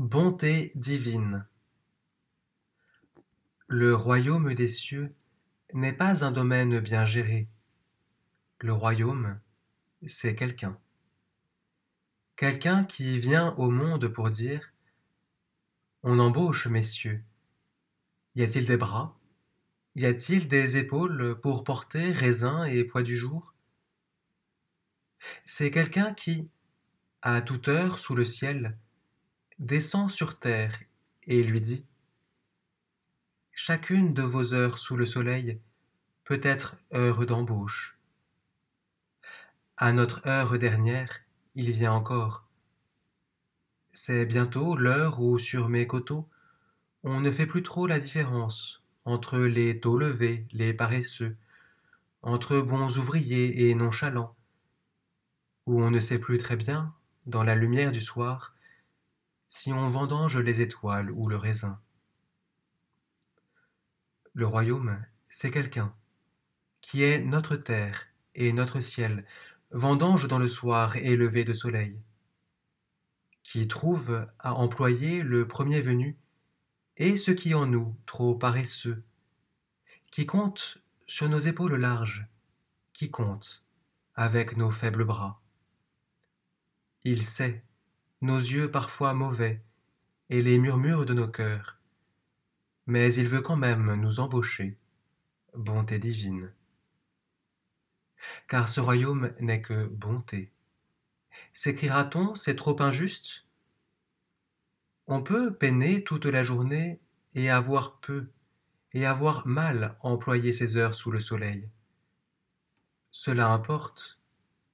Bonté divine Le royaume des cieux n'est pas un domaine bien géré. Le royaume, c'est quelqu'un. Quelqu'un qui vient au monde pour dire On embauche, messieurs. Y a-t-il des bras? Y a-t-il des épaules pour porter raisin et poids du jour? C'est quelqu'un qui, à toute heure sous le ciel, descend sur terre et lui dit Chacune de vos heures sous le soleil peut être heure d'embauche. À notre heure dernière, il vient encore. C'est bientôt l'heure où sur mes coteaux on ne fait plus trop la différence entre les taux levés, les paresseux, entre bons ouvriers et nonchalants, où on ne sait plus très bien, dans la lumière du soir, si on vendange les étoiles ou le raisin. Le royaume, c'est quelqu'un qui est notre terre et notre ciel, vendange dans le soir et lever de soleil, qui trouve à employer le premier venu et ce qui en nous trop paresseux, qui compte sur nos épaules larges, qui compte avec nos faibles bras. Il sait nos yeux parfois mauvais, et les murmures de nos cœurs. Mais il veut quand même nous embaucher, bonté divine. Car ce royaume n'est que bonté. S'écrira-t-on, c'est trop injuste? On peut peiner toute la journée et avoir peu, et avoir mal employé ses heures sous le soleil. Cela importe,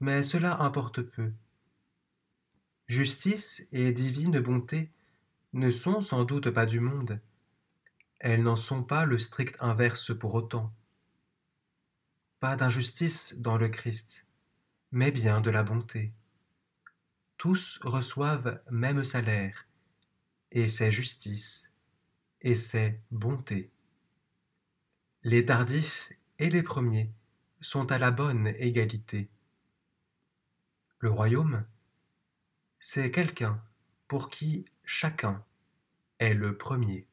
mais cela importe peu. Justice et divine bonté ne sont sans doute pas du monde. Elles n'en sont pas le strict inverse pour autant. Pas d'injustice dans le Christ, mais bien de la bonté. Tous reçoivent même salaire, et c'est justice, et c'est bonté. Les tardifs et les premiers sont à la bonne égalité. Le royaume, c'est quelqu'un pour qui chacun est le premier.